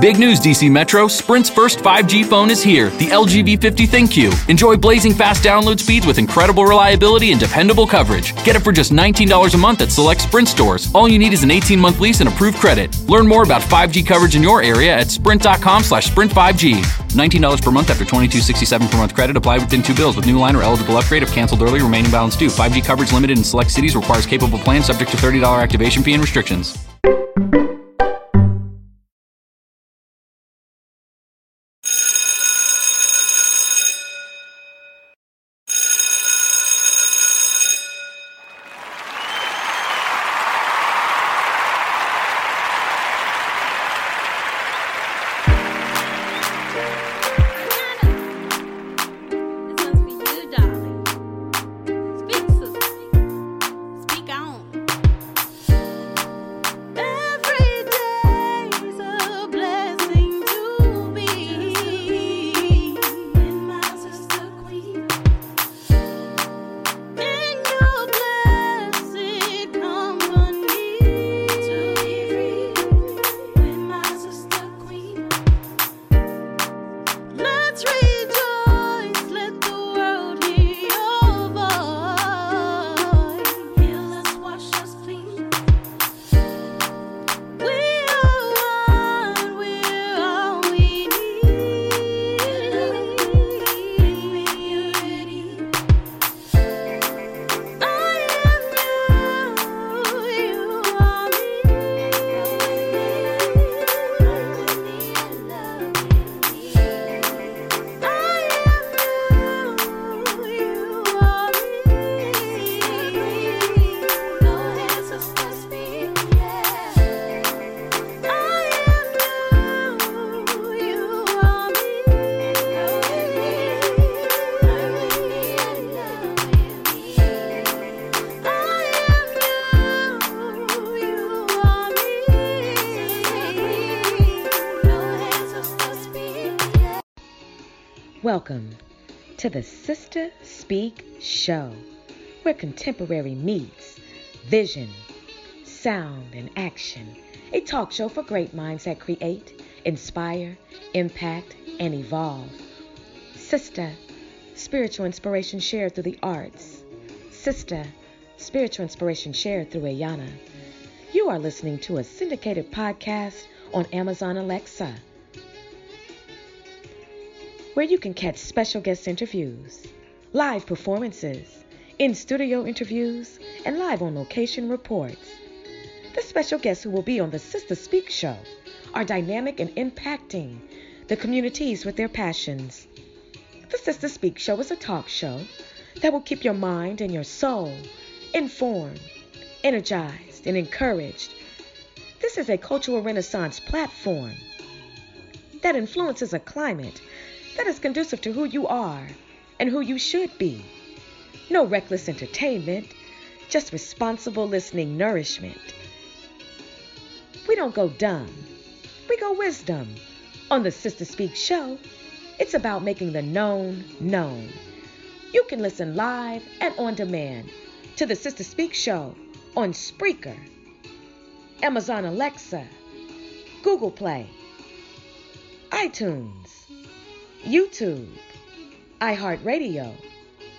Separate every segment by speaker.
Speaker 1: Big news, DC Metro. Sprint's first 5G phone is here, the LG V50 ThinQ. Enjoy blazing fast download speeds with incredible reliability and dependable coverage. Get it for just $19 a month at select Sprint stores. All you need is an 18-month lease and approved credit. Learn more about 5G coverage in your area at sprint.com slash sprint5g. $19 per month after $22.67 per month credit applied within two bills with new line or eligible upgrade if canceled early, remaining balance due. 5G coverage limited in select cities requires capable plan subject to $30 activation fee and restrictions.
Speaker 2: Welcome to the Sister Speak Show, where contemporary meets vision, sound, and action. A talk show for great minds that create, inspire, impact, and evolve. Sister, spiritual inspiration shared through the arts. Sister, spiritual inspiration shared through Ayanna. You are listening to a syndicated podcast on Amazon Alexa where you can catch special guest interviews, live performances, in studio interviews, and live on location reports. The special guests who will be on the Sister Speak show are dynamic and impacting the communities with their passions. The Sister Speak show is a talk show that will keep your mind and your soul informed, energized, and encouraged. This is a cultural renaissance platform that influences a climate that is conducive to who you are and who you should be. No reckless entertainment, just responsible listening nourishment. We don't go dumb, we go wisdom. On the Sister Speak show, it's about making the known known. You can listen live and on demand to the Sister Speak show on Spreaker, Amazon Alexa, Google Play, iTunes, YouTube, iHeartRadio,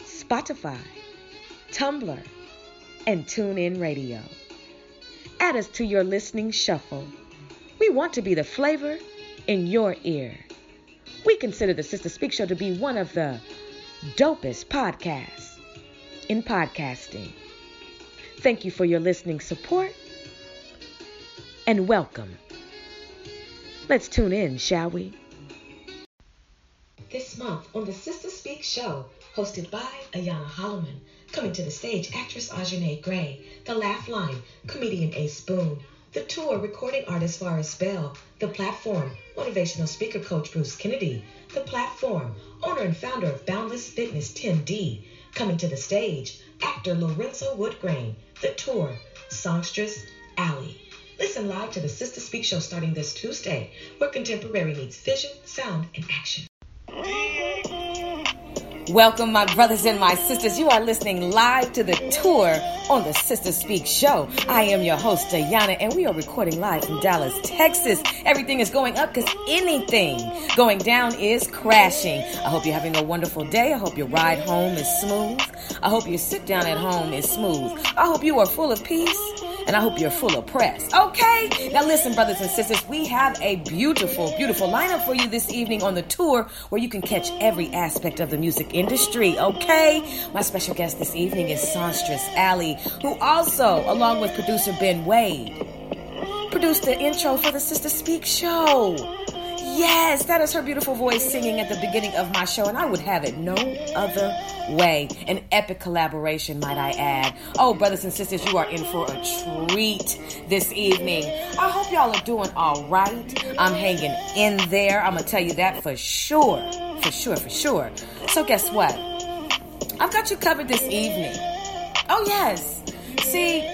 Speaker 2: Spotify, Tumblr, and TuneIn Radio. Add us to your listening shuffle. We want to be the flavor in your ear. We consider the Sister Speak Show to be one of the dopest podcasts in podcasting. Thank you for your listening support and welcome. Let's tune in, shall we? This month on the Sister Speak show, hosted by Ayanna Hollomon, coming to the stage, actress Ajanay Gray, the Laugh Line, comedian Ace Boone, the tour recording artist Varus Bell, the platform, motivational speaker coach Bruce Kennedy, the platform, owner and founder of Boundless Fitness Tim D, coming to the stage, actor Lorenzo Woodgrain, the tour, songstress Allie. Listen live to the Sister Speak show starting this Tuesday, where contemporary meets vision, sound, and action. Welcome, my brothers and my sisters. You are listening live to the tour on the Sister Speak Show. I am your host, Ayanna, and we are recording live from Dallas, Texas. Everything is going up because anything going down is crashing. I hope you're having a wonderful day. I hope your ride home is smooth. I hope your sit down at home is smooth. I hope you are full of peace and I hope you're full of press. Okay? Now, listen, brothers and sisters, we have a beautiful, beautiful lineup for you this evening on the tour where you can catch every aspect of the music industry. Okay? My special guest this evening is Songstress Allie, who also, along with producer Ben Wade, produced the intro for the Sister Speak show. Yes, that is her beautiful voice singing at the beginning of my show, and I would have it no other way. An epic collaboration, might I add. Oh, brothers and sisters, you are in for a treat this evening. I hope y'all are doing all right. I'm hanging in there. I'm going to tell you that for sure. For sure, for sure. So, guess what? I've got you covered this evening. Oh, yes. See,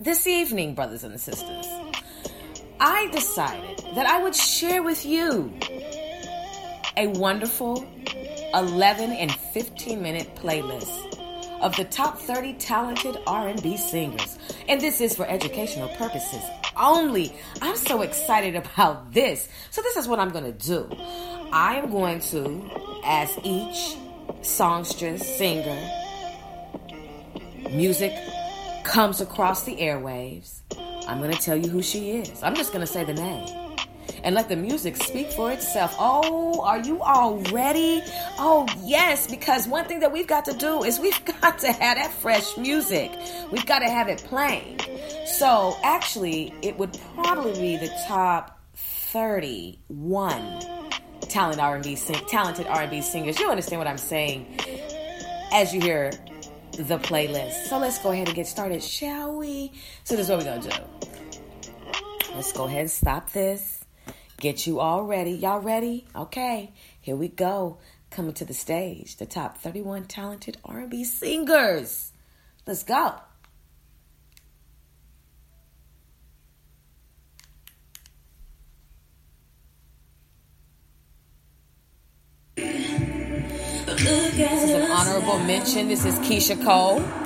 Speaker 2: this evening, brothers and sisters, I decided that I would share with you a wonderful 11 and 15 minute playlist of the top 30 talented R&B singers. And this is for educational purposes only. I'm so excited about this. So this is what I'm going to do. I am going to as each songstress, singer, music comes across the airwaves, I'm going to tell you who she is. I'm just going to say the name. And let the music speak for itself. Oh, are you all ready? Oh, yes, because one thing that we've got to do is we've got to have that fresh music. We've got to have it playing. So, actually, it would probably be the top 31 talent R&B sing- talented R&B singers. You understand what I'm saying? As you hear the playlist. So let's go ahead and get started, shall we? So this is what we're gonna do. Let's go ahead and stop this. Get you all ready. Y'all ready? Okay, here we go. Coming to the stage, the top 31 talented R&B singers. Let's go. This is an honorable mention. This is Keyshia Cole.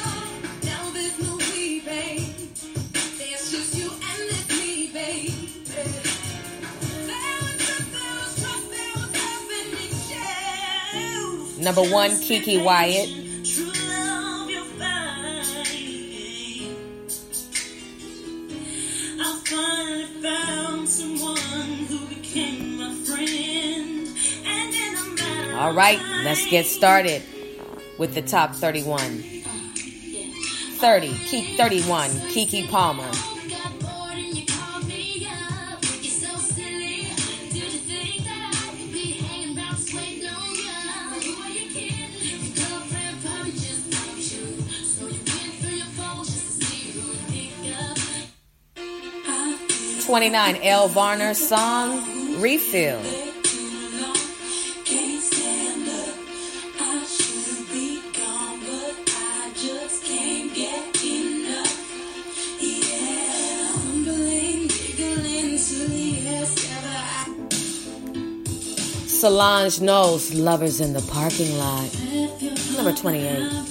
Speaker 2: Number one, Keke Wyatt. All right, let's get started with the top 31. 30, Keek 31, Keke Palmer. Twenty-nine, Elle Varner song, Refill. Solange Knowles, Lovers in the Parking Lot. Number 28.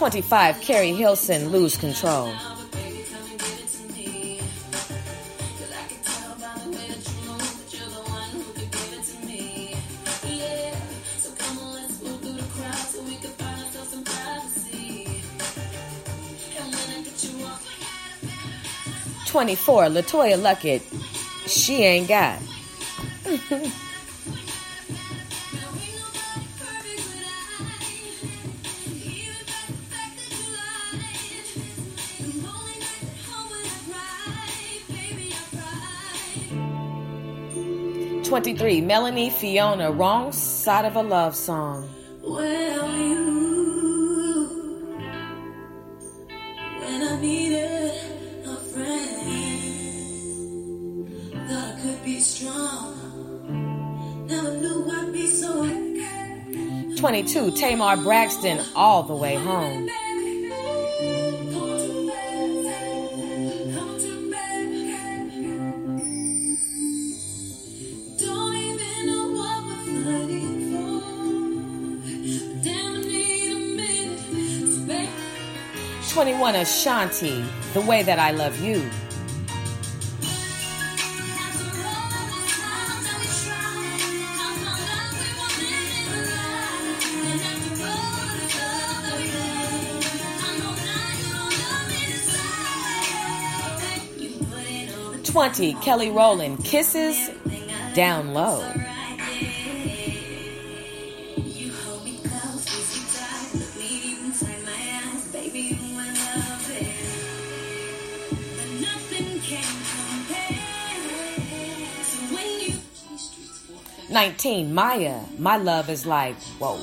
Speaker 3: Twenty-five, Keri Hilson, lose control. 24, LeToya Luckett, she ain't got. Twenty-three, Melanie Fiona, wrong side of a love song. Well, you, when I needed a friend. 22, Tamar Braxton, all the way home. Twenty-one Ashanti, the way that I love you. 20, Kelly Rowland, Kisses Down Low. Nineteen, Mya, my love is like whoa.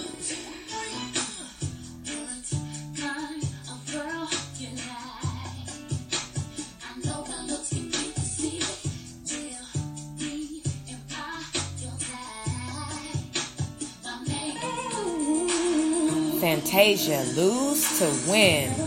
Speaker 3: Fantasia lose to win.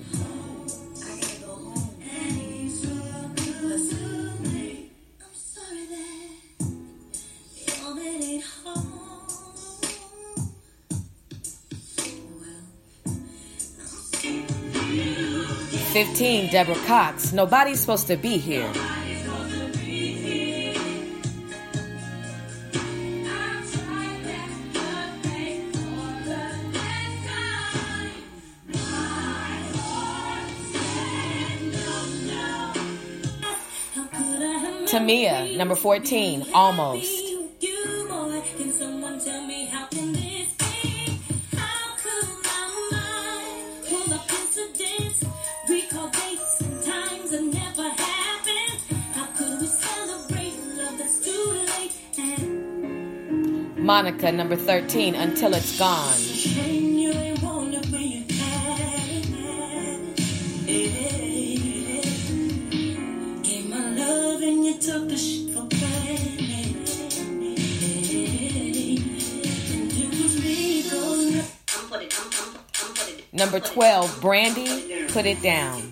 Speaker 3: Fifteen, Deborah Cox. Nobody's supposed to be here. Tamia, number 14, almost. Monica, number 13, until it's gone. Number 12, Brandy, Put It Down.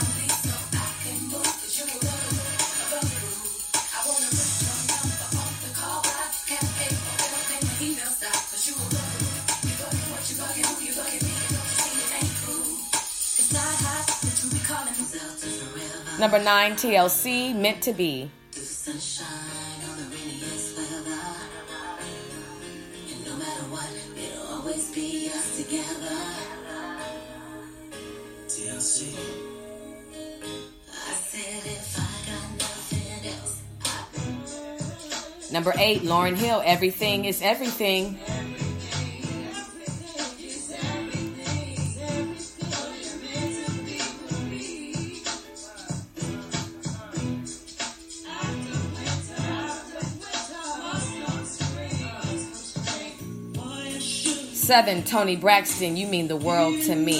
Speaker 3: Number 9, TLC, Meant to Be. Number eight, Lauryn Hill, Everything is Everything. Seven, Toni Braxton, You Mean the World to Me.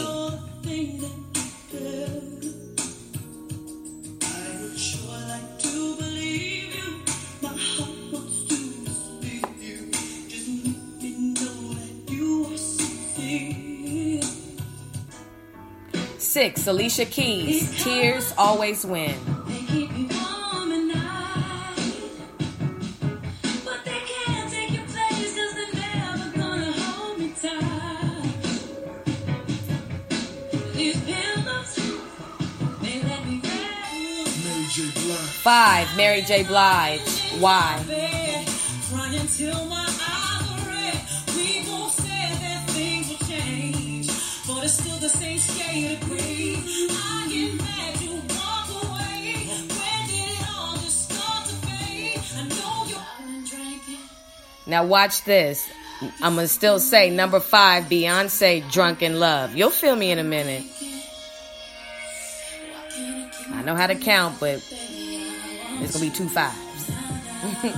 Speaker 3: Six, Alicia Keys, Tears Always Win. Five, Mary J. Blige. Why? Now watch this. I'm gonna still say number five, Beyonce, "Drunk in Love." You'll feel me in a minute. I know how to count, but it's gonna be two fives.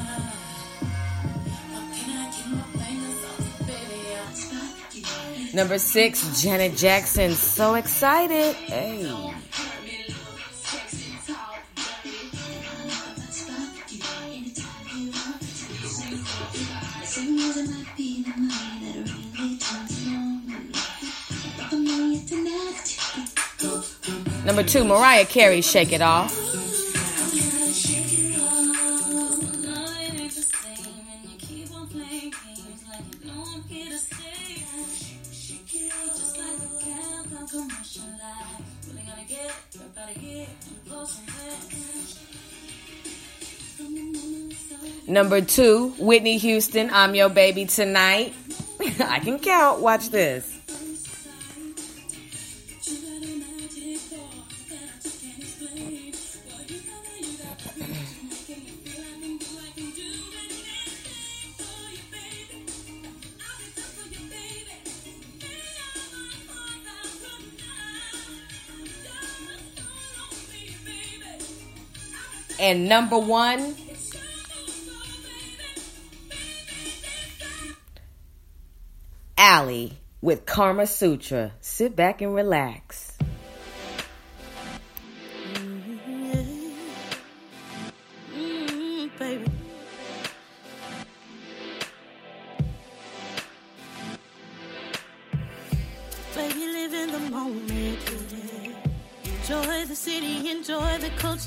Speaker 3: Number six, Janet Jackson. So excited. Hey. Number two, Mariah Carey, Shake It Off. Number two, Whitney Houston, I'm Your Baby Tonight. I can count. Watch this. And number one, Allie with Kama Sutra. Sit back and relax.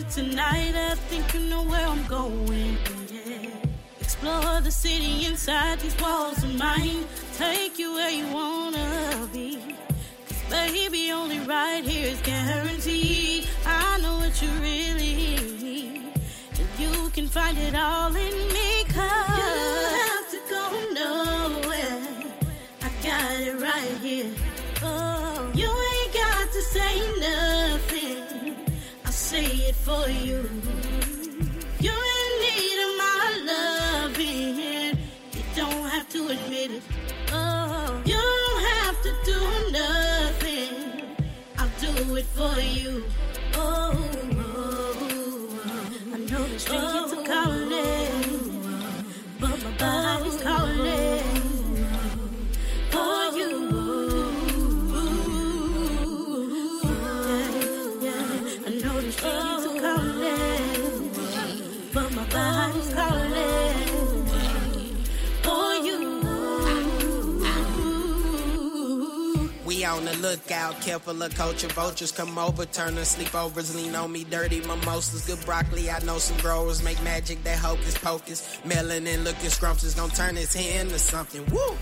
Speaker 1: Tonight. I think you know where I'm going. Yeah. Explore the city inside these walls of mine. Take you where you wanna be. Cause baby, only right here is guaranteed. I know what you really need. And you can find it all in me. Cause for you. You're in need of my loving. You don't have to admit it. Oh, you don't have to do nothing. I'll do it for you.
Speaker 4: We on the lookout, careful of culture vultures come over, turn the sleepovers, lean on me, dirty mimosas, good broccoli. I know some growers make magic that hocus pocus. Melanin looking scrumptious, gonna turn his hair into something. Woo!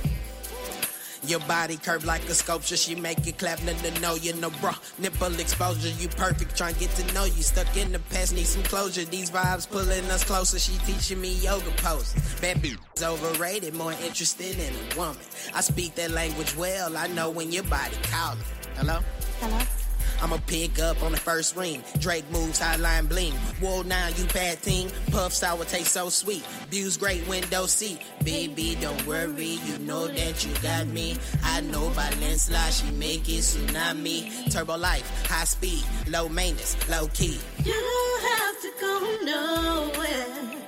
Speaker 4: Your body curved like a sculpture. She make it clap, nothing to know you no bro. Nipple exposure, you perfect. Trying to get to know you. Stuck in the past, need some closure. These vibes pulling us closer. She teaching me yoga poses. Bad bitch overrated, more interested in a woman. I speak that language well. I know when your body calling. Hello?
Speaker 2: Hello?
Speaker 4: I'ma pick up on the first ring. Drake moves, highline bling. Whoa, now you bad team. Puff sour taste so sweet. Views great, window seat. Baby, don't worry, you know that you got me. I know by landslide, she make it tsunami. Turbo life, high speed, low maintenance, low key.
Speaker 1: You don't have to go nowhere.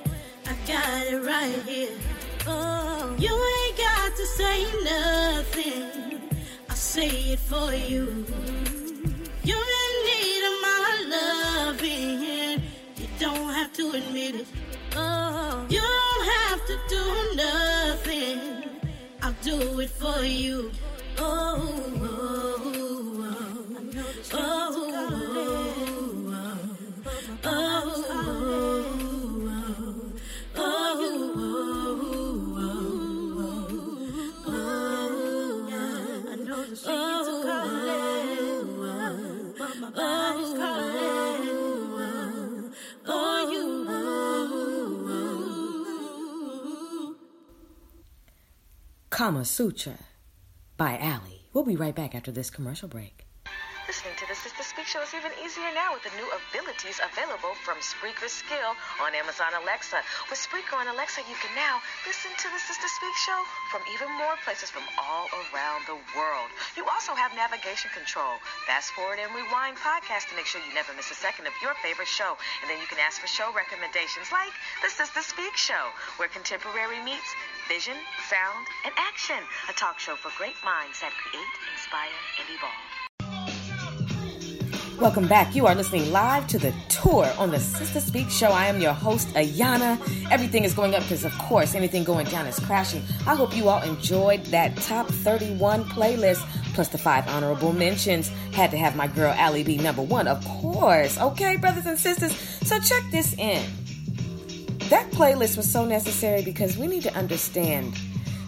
Speaker 1: I got it right here. Oh, you ain't got to say nothing. I'll say it for you. You're in my loving. You don't have to admit it. Oh, you don't have to do nothing. I'll do it for you. Oh,
Speaker 2: Kama Sutra by Allie. We'll be right back after this commercial break.
Speaker 5: Speak Show is even easier now with the new abilities available from Spreaker Skill on Amazon Alexa. With Spreaker on Alexa, you can now listen to the Sister Speak Show from even more places from all around the world. You also have navigation control, fast forward and rewind podcast to make sure you never miss a second of your favorite show. And then you can ask for show recommendations like the Sister Speak Show, where contemporary meets vision, sound, and action. A talk show for great minds that create, inspire, and evolve.
Speaker 2: Welcome back. You are listening live to the tour on the Sister Speak Show. I am your host, Ayanna. Everything is going up because, of course, anything going down is crashing. I hope you all enjoyed that top 31 playlist, plus the five honorable mentions. Had to have my girl Allie be number one, of course. Okay, brothers and sisters. So check this in. That playlist was so necessary because we need to understand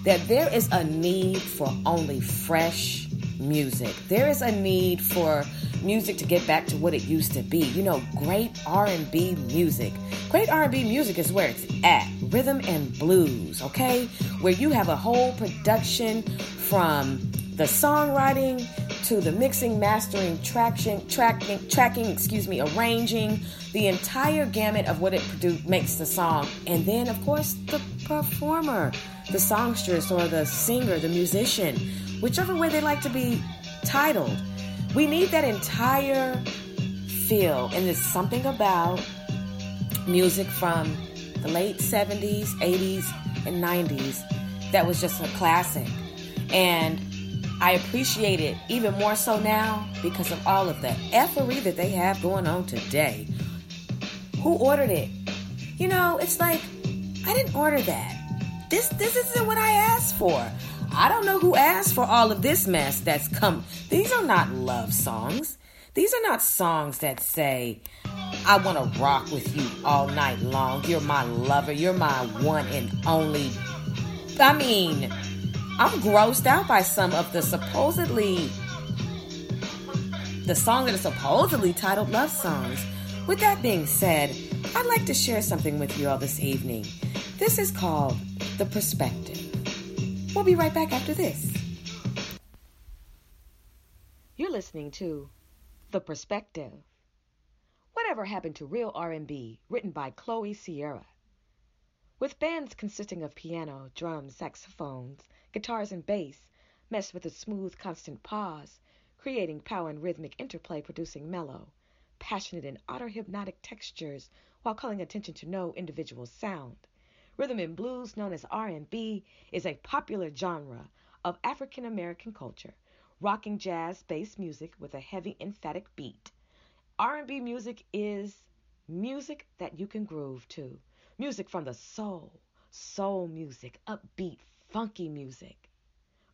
Speaker 2: that there is a need for only fresh music. There is a need for music to get back to what it used to be. You know, great R&B music. Great R&B music is where it's at. Rhythm and blues, okay? Where you have a whole production from the songwriting to the mixing, mastering, traction, tracking, tracking, excuse me, arranging, the entire gamut of what it produ- makes the song. And then, of course, the performer, the songstress or the singer, the musician, whichever way they like to be titled. We need that entire feel, and there's something about music from the late 70s, 80s, and 90s that was just a classic. And I appreciate it even more so now because of all of the effery that they have going on today. Who ordered it? You know, it's like I didn't order that. This this isn't what I asked for. I don't know who asked for all of this mess that's come. These are not love songs. These are not songs that say, I want to rock with you all night long. You're my lover. You're my one and only. I mean, I'm grossed out by some of the supposedly. The song that is supposedly titled love songs. With that being said, I'd like to share something with you all this evening. This is called The Perspective. We'll be right back after this. You're listening to The Perspective. Whatever happened to real R&B, written by Chloe Sierra? With bands consisting of piano, drums, saxophones, guitars, and bass, meshed with a smooth, constant pause, creating power and rhythmic interplay, producing mellow, passionate, and utter hypnotic textures while calling attention to no individual sound. Rhythm and blues, known as R&B, is a popular genre of African American culture, rocking jazz-based music with a heavy emphatic beat. R&B music is music that you can groove to. Music from the soul, soul music, upbeat, funky music.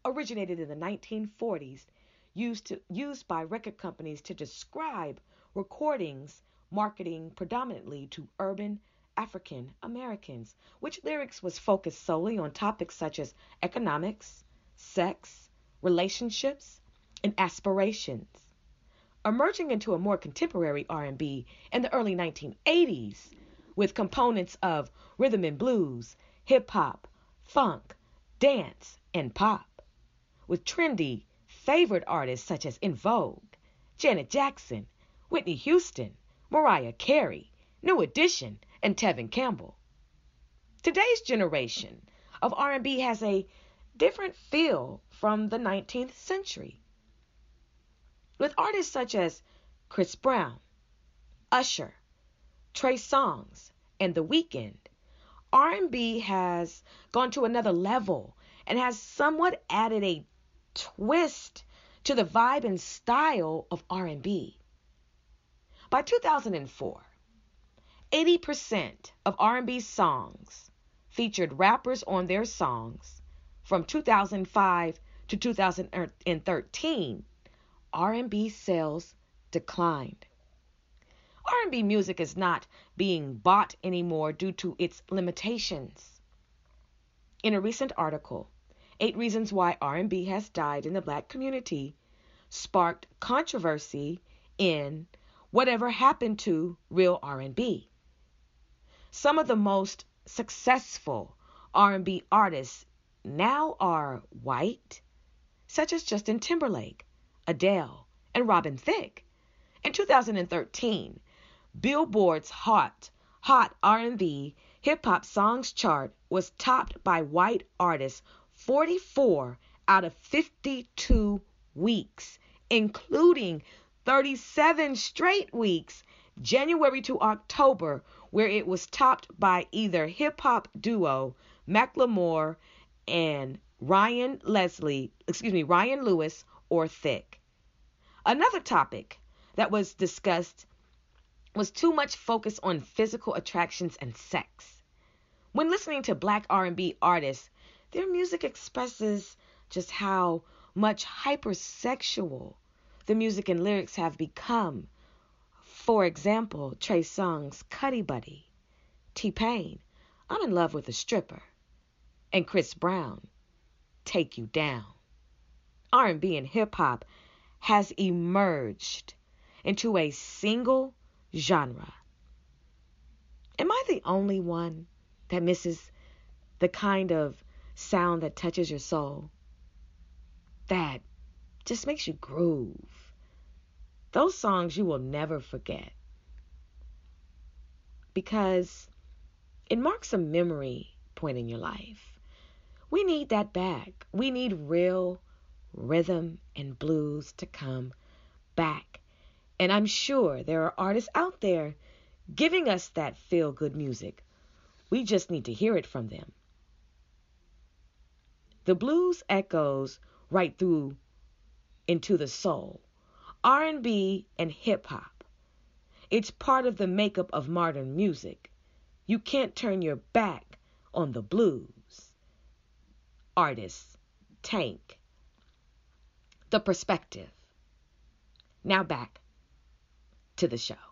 Speaker 2: Originated in the 1940s, used, to, used by record companies to describe recordings marketing predominantly to urban African Americans, which lyrics was focused solely on topics such as economics, sex, relationships, and aspirations. Emerging into a more contemporary R&B in the early 1980s with components of rhythm and blues, hip hop, funk, dance, and pop, with trendy favorite artists such as En Vogue, Janet Jackson, Whitney Houston, Mariah Carey, New Edition, and Tevin Campbell. Today's generation of R&B has a different feel from the 19th century. With artists such as Chris Brown, Usher, Trey Songz, and The Weeknd, R&B has gone to another level and has somewhat added a twist to the vibe and style of R&B. By 2004, 80% of R&B songs featured rappers on their songs. From 2005 to 2013, R&B sales declined. R&B music is not being bought anymore due to its limitations. In a recent article, 8 Reasons Why R&B Has Died in the Black Community sparked controversy in Whatever Happened to Real R&B. Some of the most successful R&B artists now are white, such as Justin Timberlake, Adele, and Robin Thicke. In 2013, Billboard's Hot Hot R&B Hip Hop Songs chart was topped by white artists 44 out of 52 weeks, including 37 straight weeks, January to October, where it was topped by either hip hop duo Macklemore and Ryan Leslie, excuse me, Ryan Lewis or Thicke. Another topic that was discussed was too much focus on physical attractions and sex. When listening to black R&B artists, their music expresses just how much hypersexual the music and lyrics have become for example, Trey Songz Cuddy Buddy, T Pain, I'm in love with a stripper, and Chris Brown, Take You Down. R&B and hip hop has emerged into a single genre. Am I the only one that misses the kind of sound that touches your soul? That just makes you groove those songs you will never forget. Because it marks a memory point in your life. We need that back. We need real rhythm and blues to come back. And I'm sure there are artists out there giving us that feel good music. We just need to hear it from them. The blues echoes right through into the soul. R&B and hip hop. It's part of the makeup of modern music. You can't turn your back on the blues. Artists, Tank. The perspective. Now back to the show.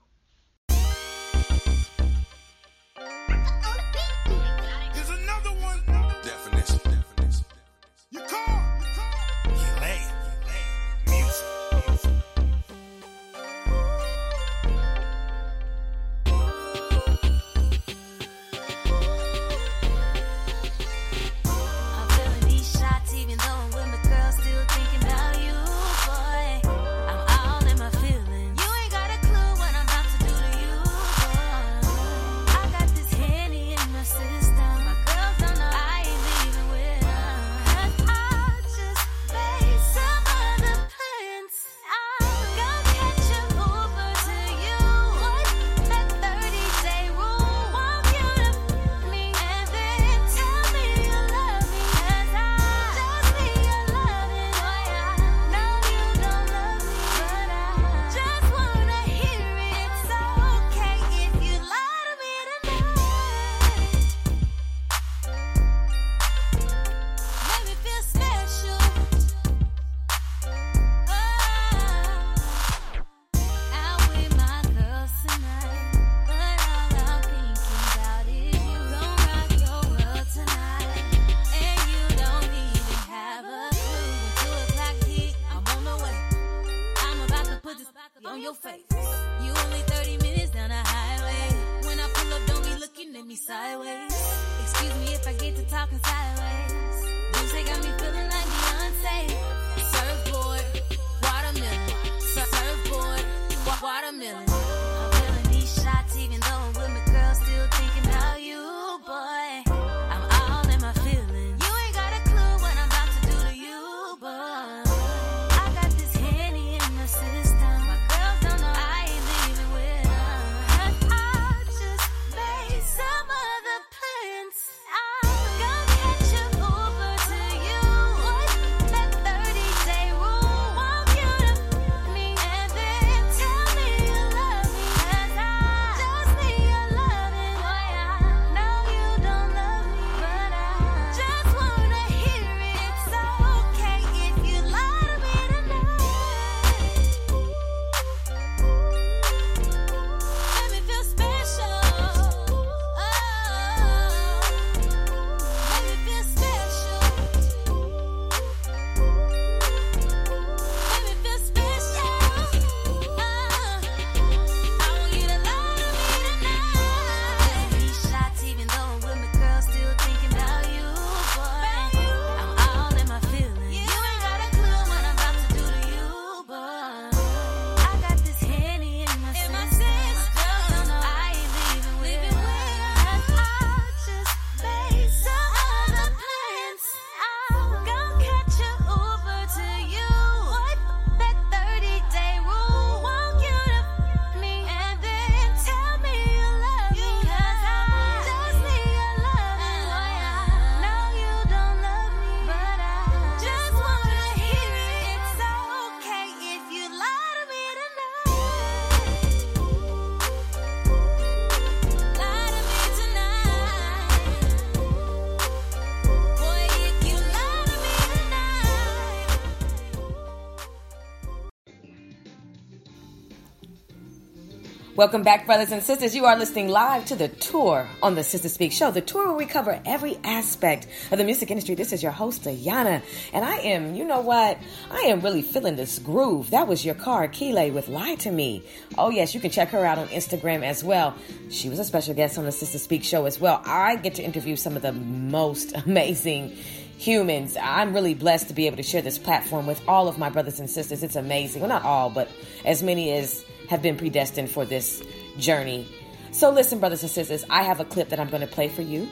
Speaker 2: Welcome back, brothers and sisters. You are listening live to the tour on the Sister Speak Show, the tour where we cover every aspect of the music industry. This is your host, Ayanna, and I am, you know what? I am really feeling this groove. That was your car, Keeley, with Lie to Me. Oh, yes, you can check her out on Instagram as well. She was a special guest on the Sister Speak Show as well. I get to interview some of the most amazing humans. I'm really blessed to be able to share this platform with all of my brothers and sisters. It's amazing. Well, not all, but as many as have been predestined for this journey. So, listen, brothers and sisters, I have a clip that I'm going to play for you,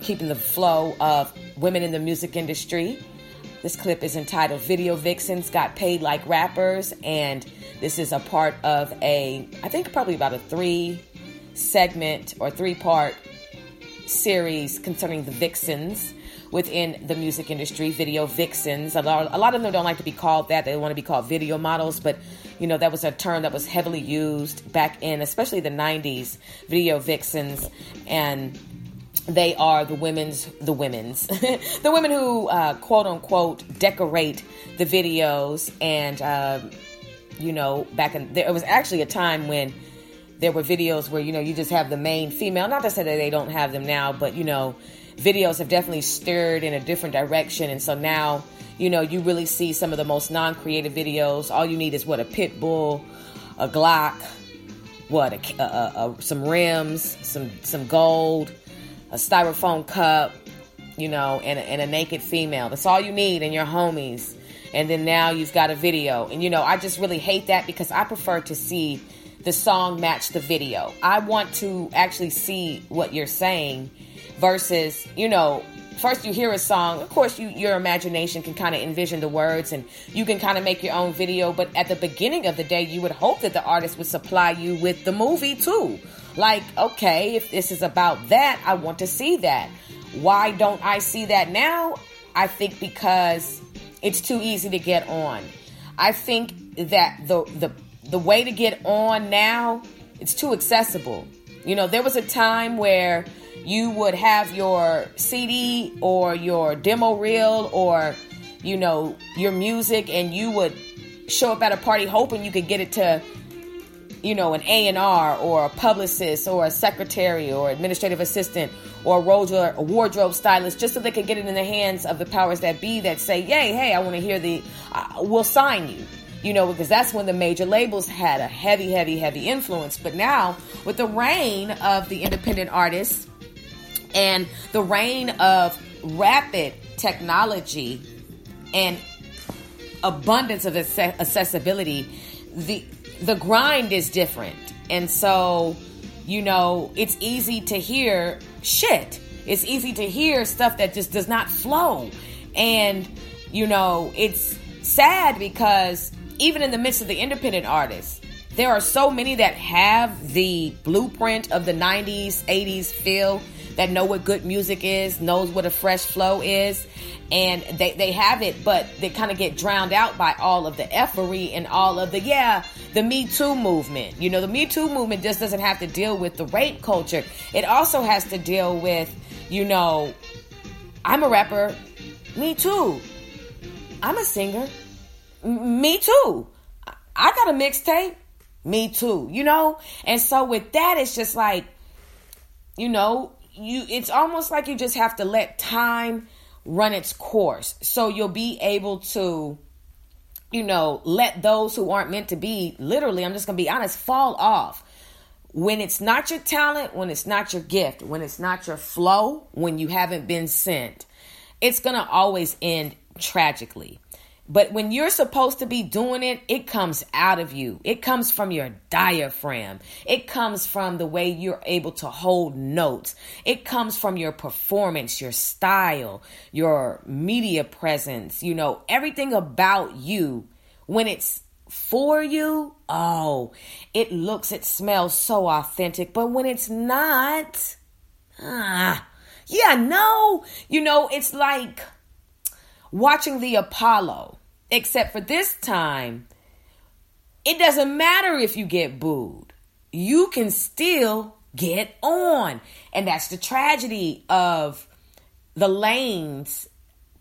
Speaker 2: keeping the flow of women in the music industry. This clip is entitled Video Vixens Got Paid Like Rappers, and this is a part of a, I think, probably about a three segment or three part series concerning the vixens within the music industry, video vixens. A lot, a lot of them don't like to be called that. They want to be called video models, but you know, that was a term that was heavily used back in, especially the 90s, video vixens. And they are the women's, the women's, the women who, uh, quote unquote, decorate the videos. And, uh, you know, back in, there was actually a time when there were videos where, you know, you just have the main female. Not to say that they don't have them now, but, you know, videos have definitely stirred in a different direction. And so now, you know, you really see some of the most non creative videos. All you need is what a pit bull, a Glock, what a, a, a, some rims, some some gold, a styrofoam cup, you know, and a, and a naked female. That's all you need and your homies. And then now you've got a video. And you know, I just really hate that because I prefer to see the song match the video. I want to actually see what you're saying versus, you know, first you hear a song of course you your imagination can kind of envision the words and you can kind of make your own video but at the beginning of the day you would hope that the artist would supply you with the movie too. Like okay if this is about that i want to see that. Why don't i see that now? I think because it's too easy to get on. I think that the the the way to get on now it's too accessible. You know there was a time where you would have your CD or your demo reel or you know your music and you would show up at a party hoping you could get it to you know an A&R or a publicist or a secretary or administrative assistant or a wardrobe, stylist just so they could get it in the hands of the powers that be that say yay hey I want to hear the uh, we'll sign you you know, because that's when the major labels had a heavy, heavy, heavy influence. But now, with the reign of the independent artists and the reign of rapid technology and abundance of accessibility, the the grind is different. And so, you know, it's easy to hear shit. It's easy to hear stuff that just does not flow. And, you know, it's sad because even in the midst of the independent artists, there are so many that have the blueprint of the 90s, 80s feel that know what good music is, knows what a fresh flow is, and they, they have it, but they kind of get drowned out by all of the effery and all of the, yeah, the Me Too movement. You know, the Me Too movement just doesn't have to deal with the rape culture. It also has to deal with, you know, I'm a rapper, me too. I'm a singer, me too. I got a mixtape, me too, you know? And so with that, it's just like, you know, you, it's almost like you just have to let time run its course. So you'll be able to, you know, let those who aren't meant to be, literally, I'm just going to be honest, fall off. When it's not your talent, when it's not your gift, when it's not your flow, when you haven't been sent, it's going to always end tragically. But when you're supposed to be doing it, it comes out of you. It comes from your diaphragm. It comes from the way you're able to hold notes. It comes from your performance, your style, your media presence, you know, everything about you. When it's for you, oh, it looks, it smells so authentic. But when it's not, ah, yeah, no, you know, it's like, watching the Apollo, except for this time, it doesn't matter if you get booed. You can still get on. And that's the tragedy of the lanes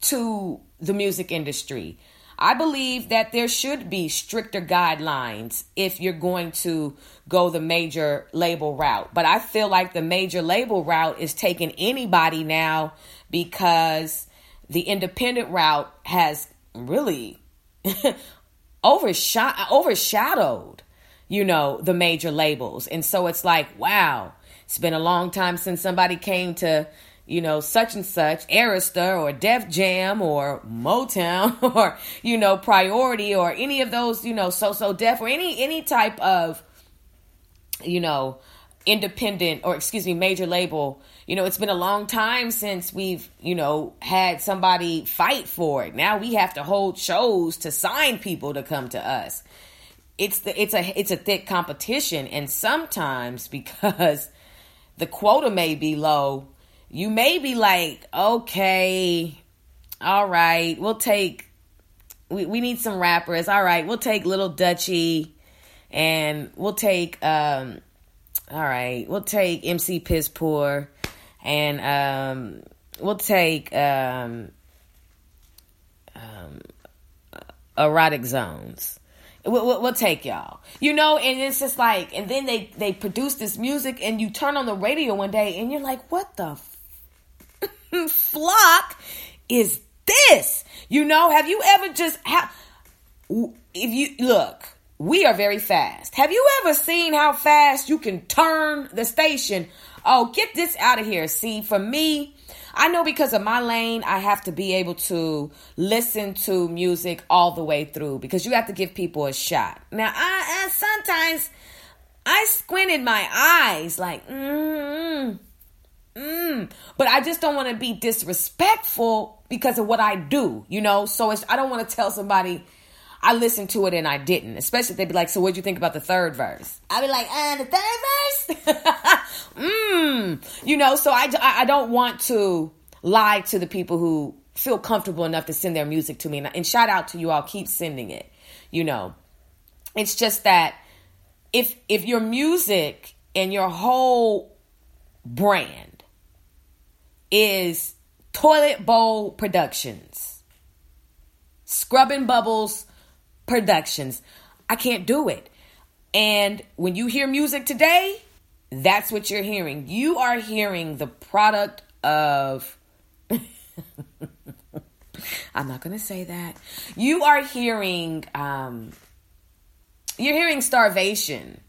Speaker 2: to the music industry. I believe that there should be stricter guidelines if you're going to go the major label route. But I feel like the major label route is taking anybody now because the independent route has really overshot overshadowed you know the major labels. And so it's like wow it's been a long time since somebody came to you know such and such Arista or Def Jam or Motown or you know Priority or any of those you know So So Def or any any type of you know independent or excuse me major label. You know it's been a long time since we've you know had somebody fight for it. Now we have to hold shows to sign people to come to us. It's the it's a it's a thick competition and sometimes because the quota may be low you may be like okay all right we'll take we, we need some rappers. All right we'll take little dutchy and we'll take um all right, we'll take MC Piss Poor, and um, we'll take um, um, erotic zones. We'll, we'll, take y'all, you know, and it's just like, and then they they produce this music, and you turn on the radio one day, and you're like, what the f- flock is this? You know, have you ever just have? If you look, we are very fast. Have you ever seen how fast you can turn the station? Oh, get this out of here. See, for me, I know because of my lane, I have to be able to listen to music all the way through because you have to give people a shot. Now, I, I sometimes I squinted my eyes like, mm, mm, but I just don't want to be disrespectful because of what I do, you know. So it's I don't want to tell somebody I listened to it and I didn't. Especially if they'd be like, "So what'd you think about the third verse?" I'd be like, "Uh, the third verse." Mmm. You know, so I I don't want to lie to the people who feel comfortable enough to send their music to me. And, and shout out to you all, keep sending it. You know, it's just that if if your music and your whole brand is toilet bowl productions, scrubbing bubbles productions. I can't do it. And when you hear music today, that's what you're hearing. You are hearing the product of. I'm not going to say that. You are hearing um, you're hearing starvation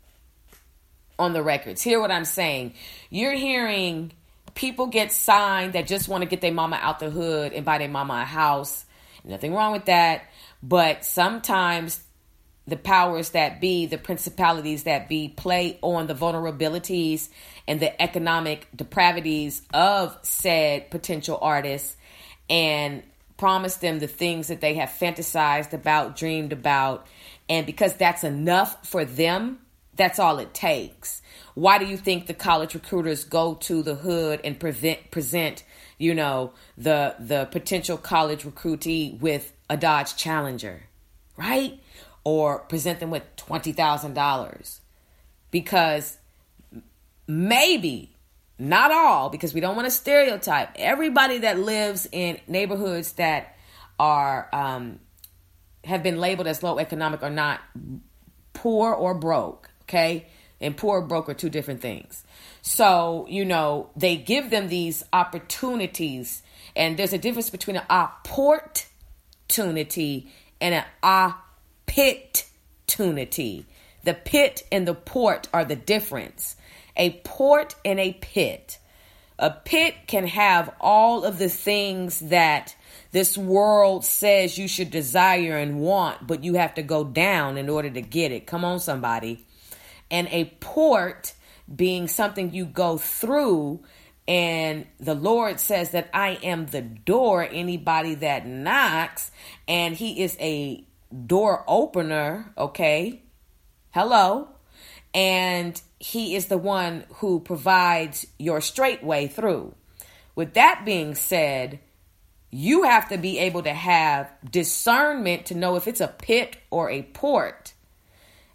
Speaker 2: on the records. Hear what I'm saying. You're hearing people get signed that just want to get their mama out the hood and buy their mama a house. Nothing wrong with that. But sometimes the powers that be, the principalities that be, play on the vulnerabilities and the economic depravities of said potential artists and promise them the things that they have fantasized about, dreamed about. And because that's enough for them, that's all it takes. Why do you think the college recruiters go to the hood and prevent, present, you know, the the potential college recruitee with a Dodge Challenger, right? Or present them with twenty thousand dollars. Because maybe not all because we don't want to stereotype everybody that lives in neighborhoods that are um, have been labeled as low economic or not poor or broke okay? And poor broke are two different things so you know they give them these opportunities and there's a difference between an opportunity and an opportunity the pit and the port are the difference a port and a pit. A pit can have all of the things that this world says you should desire and want, but you have to go down in order to get it. Come on, somebody. And a port being something you go through, and the Lord says that I am the door, anybody that knocks, and He is a door opener, okay? Hello. And he is the one who provides your straight way through. With that being said, you have to be able to have discernment to know if it's a pit or a port.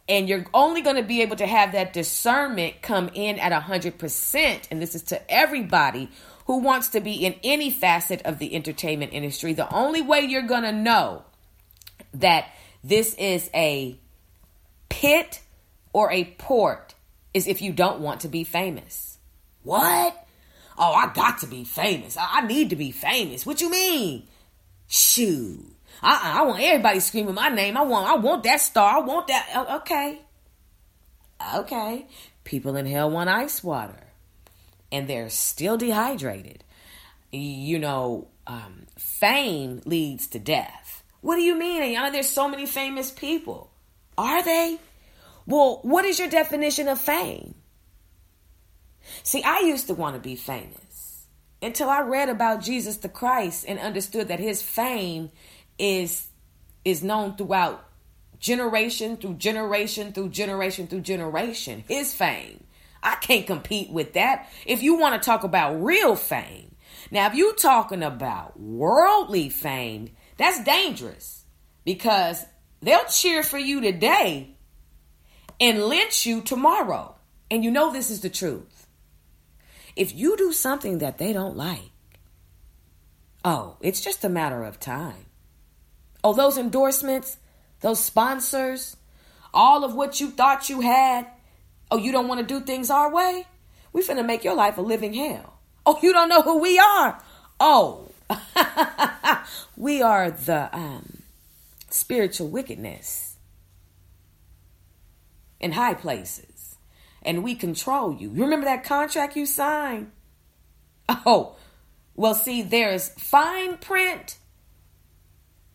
Speaker 2: And you're only going to be able to have that discernment come in at 100%. And this is to everybody who wants to be in any facet of the entertainment industry. The only way you're going to know that this is a pit or a port is if you don't want to be famous. What? Oh, I got to be famous. I need to be famous. What you mean? Shoo. I, I want everybody screaming my name. I want I want that star. I want that. Okay. Okay. People in hell want ice water. And they're still dehydrated. You know, um, fame leads to death. What do you mean? There's so many famous people. Are they? Well, what is your definition of fame? See, I used to want to be famous until I read about Jesus the Christ and understood that his fame is is known throughout generation through generation through generation through generation. His fame. I can't compete with that. If you want to talk about real fame. Now, if you're talking about worldly fame, that's dangerous because they'll cheer for you today and lynch you tomorrow. And you know this is the truth. If you do something that they don't like, oh, it's just a matter of time. Oh, those endorsements, those sponsors, all of what you thought you had. Oh, you don't want to do things our way? We finna make your life a living hell. Oh, you don't know who we are? Oh, we are the um, spiritual wickedness in high places. And we control you. You remember that contract you signed? Oh, well, see, there's fine print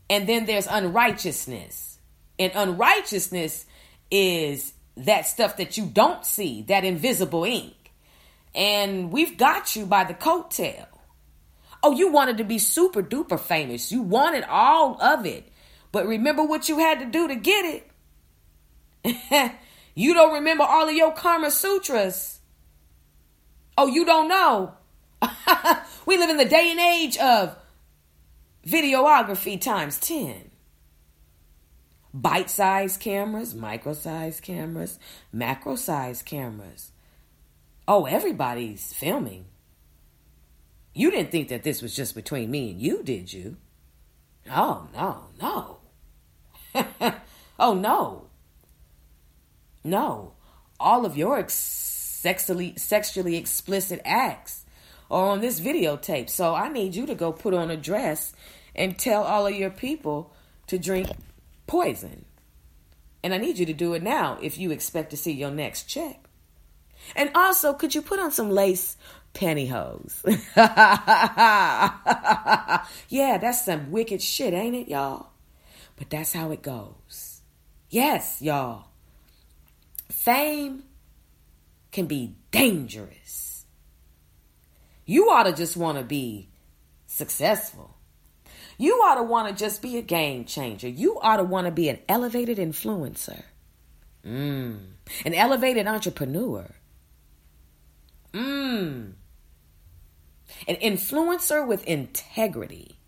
Speaker 2: and then there's unrighteousness. And unrighteousness is that stuff that you don't see, that invisible ink. And we've got you by the coattail. Oh, you wanted to be super duper famous. You wanted all of it. But remember what you had to do to get it? You don't remember all of your Kama Sutras. Oh, you don't know. we live in the day and age of videography times 10. Bite sized cameras, micro sized cameras, macro sized cameras. Oh, everybody's filming. You didn't think that this was just between me and you, did you? Oh, no, no. oh, no. No, all of your ex- sexually sexually explicit acts are on this videotape. So I need you to go put on a dress and tell all of your people to drink poison And I need you to do it now if you expect to see your next check. And also, could you put on some lace pantyhose? yeah, that's some wicked shit, ain't it, y'all? But that's how it goes. Yes, y'all. Fame can be dangerous. You ought to just want to be successful. You ought to want to just be a game changer. You ought to want to be an elevated influencer. Mm. An elevated entrepreneur. Mm. An influencer with integrity.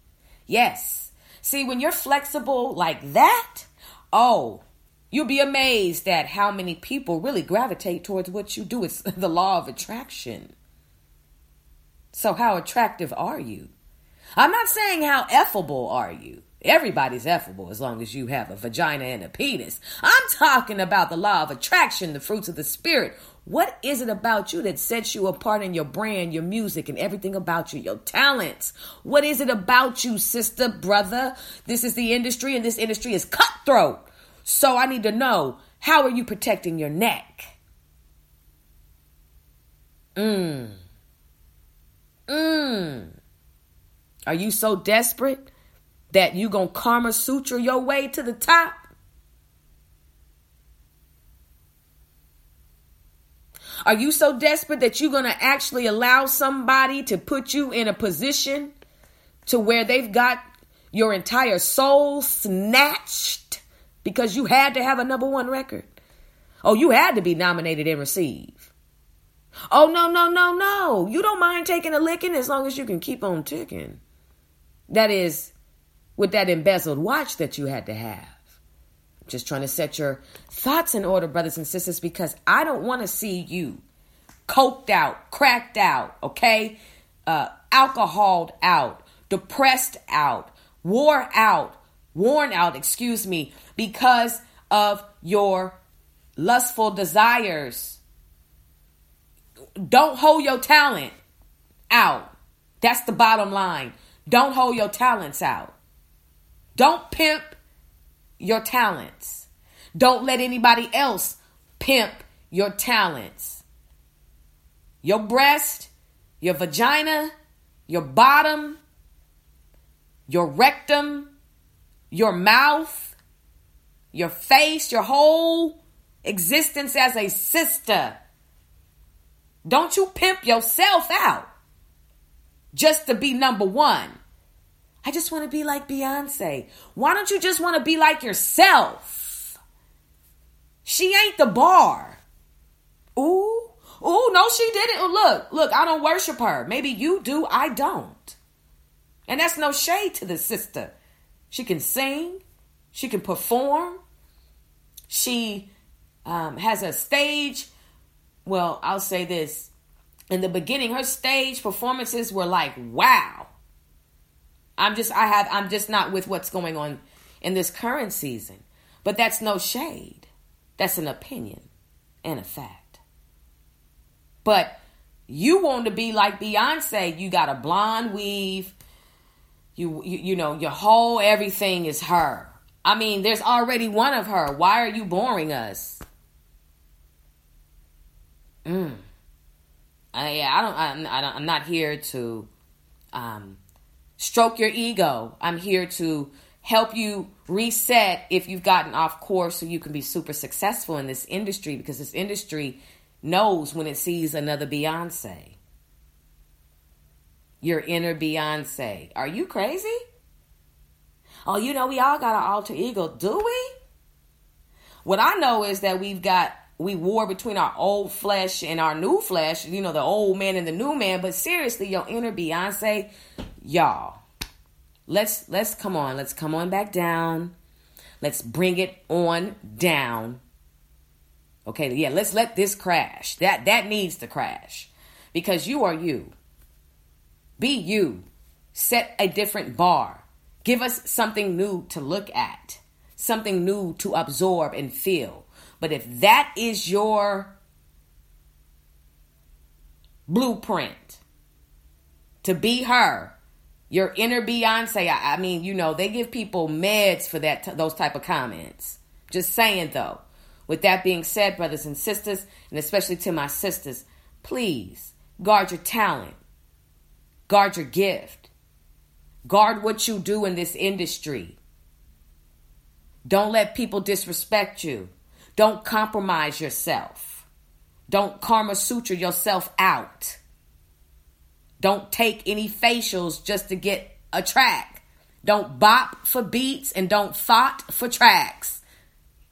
Speaker 2: Yes. See, when you're flexible like that, oh, you'll be amazed at how many people really gravitate towards what you do. It's the law of attraction. So, how attractive are you? I'm not saying how effable are you. Everybody's effable as long as you have a vagina and a penis. I'm talking about the law of attraction, the fruits of the spirit. What is it about you that sets you apart in your brand, your music, and everything about you, your talents? What is it about you, sister, brother? This is the industry, and this industry is cutthroat. So I need to know how are you protecting your neck? Mmm. Mmm. Are you so desperate that you to karma suture your way to the top? Are you so desperate that you're to actually allow somebody to put you in a position to where they've got your entire soul snatched because you had to have a number one record? Oh, you had to be nominated and receive. Oh, no, no, no, no. You don't mind taking a licking as long as you can keep on ticking. That is, with that embezzled watch that you had to have. Just trying to set your thoughts in order, brothers and sisters, because I don't want to see you coked out, cracked out, okay? Uh, alcoholed out, depressed out, wore out, worn out, excuse me, because of your lustful desires. Don't hold your talent out. That's the bottom line. Don't hold your talents out. Don't pimp your talents. Don't let anybody else pimp your talents. Your breast, your vagina, your bottom, your rectum, your mouth, your face, your whole existence as a sister. Don't you pimp yourself out just to be number one. I just want to be like Beyonce. Why don't you just want to be like yourself? She ain't the bar. Ooh, ooh, no, she didn't. Look, look, I don't worship her. Maybe you do, I don't. And that's no shade to the sister. She can sing, she can perform, she um, has a stage. Well, I'll say this in the beginning, her stage performances were like, wow. I'm just I have I'm just not with what's going on in this current season. But that's no shade. That's an opinion and a fact. But you want to be like Beyonce, you got a blonde weave. You, you you know, your whole everything is her. I mean, there's already one of her. Why are you boring us? Mm. I, yeah, I don't. I'm, I don't. I'm not here to um, stroke your ego. I'm here to help you reset if you've gotten off course so you can be super successful in this industry because this industry knows when it sees another Beyonce. Your inner Beyonce. Are you crazy? Oh, you know, we all got an alter ego, do we? What I know is that we've got we war between our old flesh and our new flesh, you know, the old man and the new man, but seriously, your inner Beyonce, y'all let's let's come on let's come on back down. Let's bring it on down. Okay yeah let's let this crash. That that needs to crash. Because you are you. Be you. Set a different bar. Give us something new to look at. Something new to absorb and feel but if that is your blueprint to be her your inner Beyonce. I, I mean, you know, they give people meds for that those type of comments. Just saying though. With that being said, brothers and sisters, and especially to my sisters, please guard your talent, guard your gift, guard what you do in this industry. Don't let people disrespect you. Don't compromise yourself. Don't Kama Sutra yourself out. Don't take any facials just to get a track. Don't bop for beats and don't thought for tracks.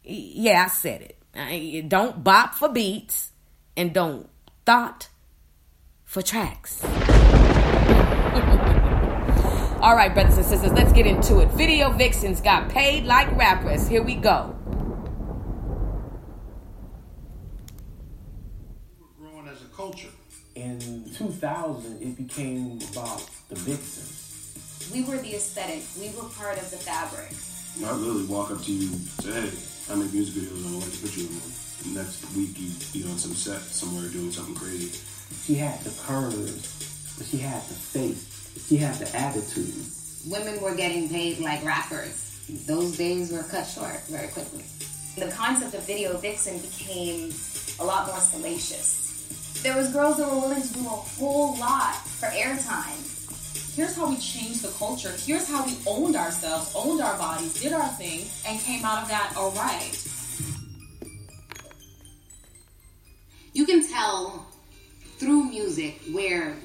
Speaker 2: Yeah, I said it. Don't bop for beats and don't thought for tracks. All right, brothers and sisters, let's get into it. Video vixens got paid like rappers. Here we go.
Speaker 6: growing as a culture.
Speaker 7: In 2000, it became about the vixen.
Speaker 8: We were the aesthetic. We were part of the fabric.
Speaker 9: I literally walk up to you and say, hey, I make music videos and I like to put you in one. Next week, you be on some set somewhere doing something crazy.
Speaker 7: She had the curves, but she had the face. She had the attitude.
Speaker 8: Women were getting paid like rappers. Those days were cut short very quickly. The concept of video vixen became a lot more salacious. There was girls that were willing to do a whole lot for airtime.
Speaker 10: Here's how we changed the culture. Here's how we owned ourselves, owned our bodies, did our thing, and came out of that all right.
Speaker 8: You can tell through music where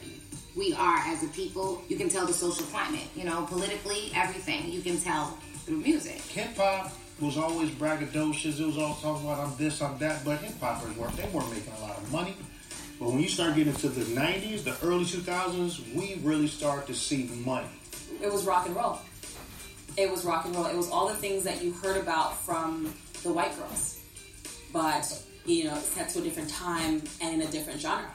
Speaker 8: we are as a people. You can tell the social climate, you know, politically, everything. You can tell through music.
Speaker 6: Hip hop was always braggadocious. It was all talking about I'm this, I'm that, but hip hoppers weren't. They weren't making a lot of money. But when you start getting into the 90s, the early 2000s, we really start to see money.
Speaker 10: It was rock and roll. It was rock and roll. It was all the things that you heard about from the white girls. But, you know, it's set to a different time and a different genre.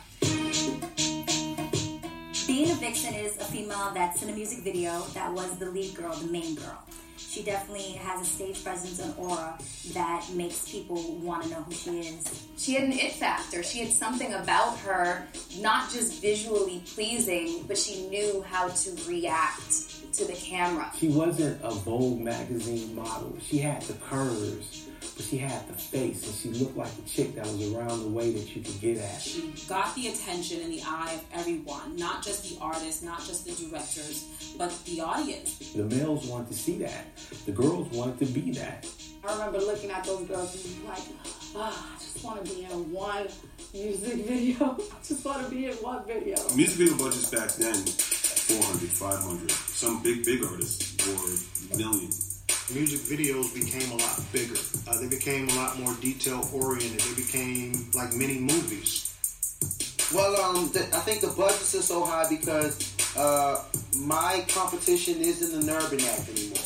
Speaker 11: Being a vixen is a female that's in a music video that was the lead girl, the main girl. She definitely has a stage presence and aura that makes people want to know who she is.
Speaker 8: She had an it factor. She had something about her, not just visually pleasing, but she knew how to react to the camera.
Speaker 7: She wasn't a Vogue magazine model. She had the curves, but she had the face, and she looked like a chick that was around the way that you could get at.
Speaker 10: She got the attention and the eye of everyone, not just the artists, not just the directors, but the audience.
Speaker 7: The males wanted to see that. The girls wanted to be that.
Speaker 12: I remember looking at those girls and being like, ah, I just want to be in one music video. I just want to be in one video.
Speaker 9: Music video budgets back then, 400, 500. Some big, big artists were millions.
Speaker 6: Music videos became a lot bigger. Uh, they became a lot more detail oriented. They became like mini movies.
Speaker 13: Well, um, I think the budgets are so high because uh, my competition isn't an Urban Act anymore.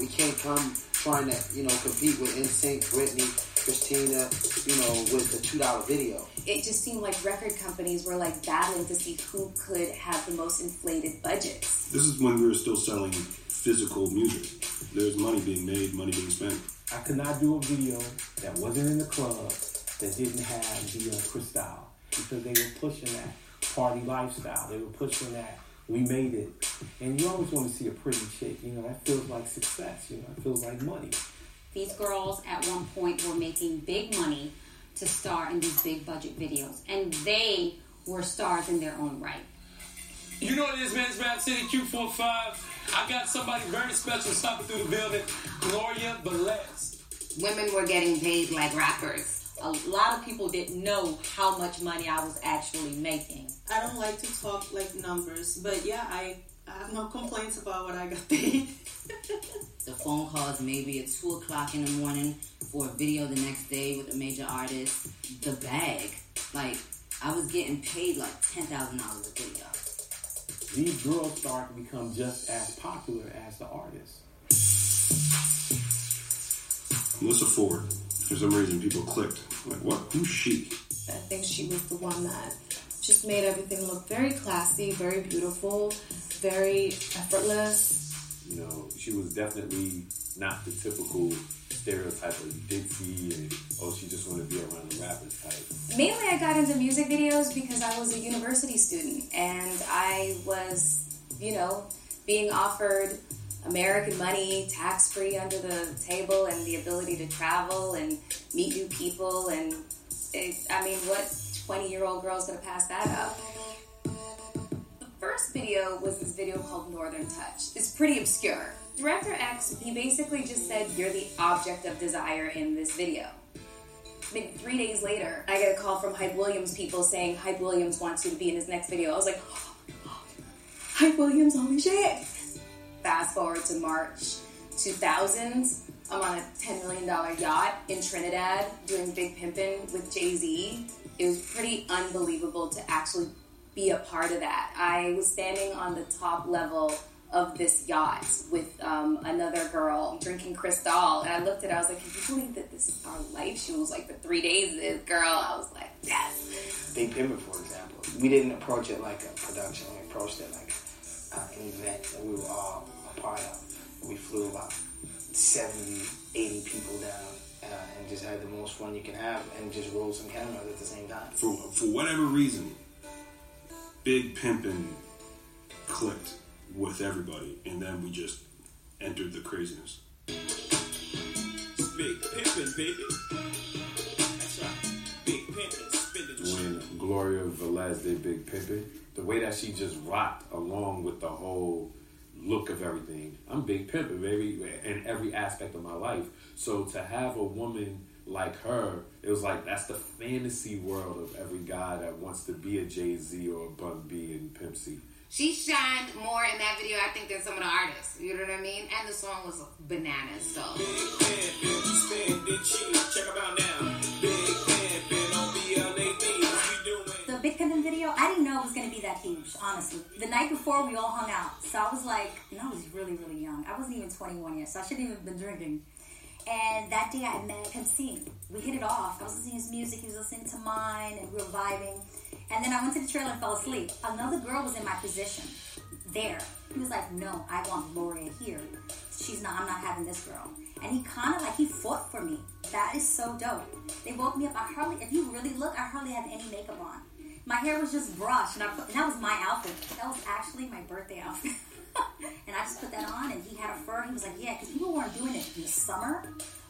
Speaker 13: We can't come trying to, you know, compete with NSYNC, Britney, Christina, you know, with the two dollar video.
Speaker 8: It just seemed like record companies were like battling to see who could have the most inflated budgets.
Speaker 9: This is when we were still selling physical music. There's money being made, money being spent.
Speaker 7: I could not do a video that wasn't in the club that didn't have the uh, Cristal because they were pushing that party lifestyle. They were pushing that we made it. And you always want to see a pretty chick. You know, that feels like success. You know, it feels like money.
Speaker 14: These girls at one point were making big money to star in these big budget videos. And they were stars in their own right.
Speaker 15: You know what it is, man? It's Rap City Q45. I got somebody very special stopping through the building. Gloria Velez.
Speaker 8: Women were getting paid like rappers.
Speaker 10: A lot of people didn't know how much money I was actually making.
Speaker 16: I don't like to talk like numbers, but yeah, I, I have no complaints about what I got paid.
Speaker 17: the phone calls maybe at 2 o'clock in the morning for a video the next day with a major artist. The bag. Like, I was getting paid like $10,000 a video.
Speaker 7: These girls start to become just as popular as the artists.
Speaker 9: Melissa Ford. For some reason, people clicked. Like, what? Who's she?
Speaker 16: I think she was the one that just made everything look very classy, very beautiful, very effortless.
Speaker 18: You know, she was definitely not the typical stereotype of Dixie and oh, she just want to be around the rappers type.
Speaker 8: Mainly, I got into music videos because I was a university student and I was, you know, being offered American money, tax free under the table, and the ability to travel and meet new people. And it, I mean, what 20 year old girl's gonna pass that up? First video was this video called Northern Touch. It's pretty obscure. Director X, he basically just said, You're the object of desire in this video. Maybe three days later, I get a call from Hype Williams people saying Hype Williams wants you to be in his next video. I was like, Hype Williams, holy shit! Fast forward to March 2000s, I'm on a $10 million yacht in Trinidad doing Big Pimpin' with Jay Z. It was pretty unbelievable to actually be a part of that. I was standing on the top level of this yacht with um, another girl drinking Cristal, and I looked at it. I was like, "Can you believe that this is our life?" She was like, "For three days, this girl." I was like, "Yes."
Speaker 19: Big Pimpin', for example, we didn't approach it like a production. We approached it like uh, an event that we were all a part of. We flew about 70, 80 people down uh, and just had the most fun you can have and just roll some cameras at the same time.
Speaker 9: For for whatever reason, Big Pimpin' clicked with everybody, and then we just entered the craziness.
Speaker 20: Big pimpin', baby. That's right. Big pimpin', spin
Speaker 18: when Gloria Velez did Big Pimpin', the way that she just rocked along with the whole look of everything. I'm Big Pimpin', baby, in every aspect of my life. So to have a woman like her, it was like that's the fantasy world of every guy that wants to be a Jay Z or a Bun B and Pimp C.
Speaker 21: She shined more in that video, I think, than some of the artists. You know what I mean? And the song was bananas. So.
Speaker 11: The Big Pimpin' video, I didn't know it was going to be that huge, honestly. The night before, we all hung out. So I was like, and I was really, really young. I wasn't even 21 yet, so I shouldn't even have been drinking. And that day I met sing. We hit it off. I was listening to his music, he was listening to mine, and we were vibing. And then I went to the trailer and fell asleep. Another girl was in my position there. He was like, No, I want Gloria here. She's not, I'm not having this girl. And he kind of like, he fought for me. That is so dope. They woke me up. I hardly, if you really look, I hardly had any makeup on. My hair was just brushed, and, I put, and that was my outfit. That was actually my birthday outfit. and I just put that on, and he had a fur. He was like, Yeah, because people weren't doing it in the summer,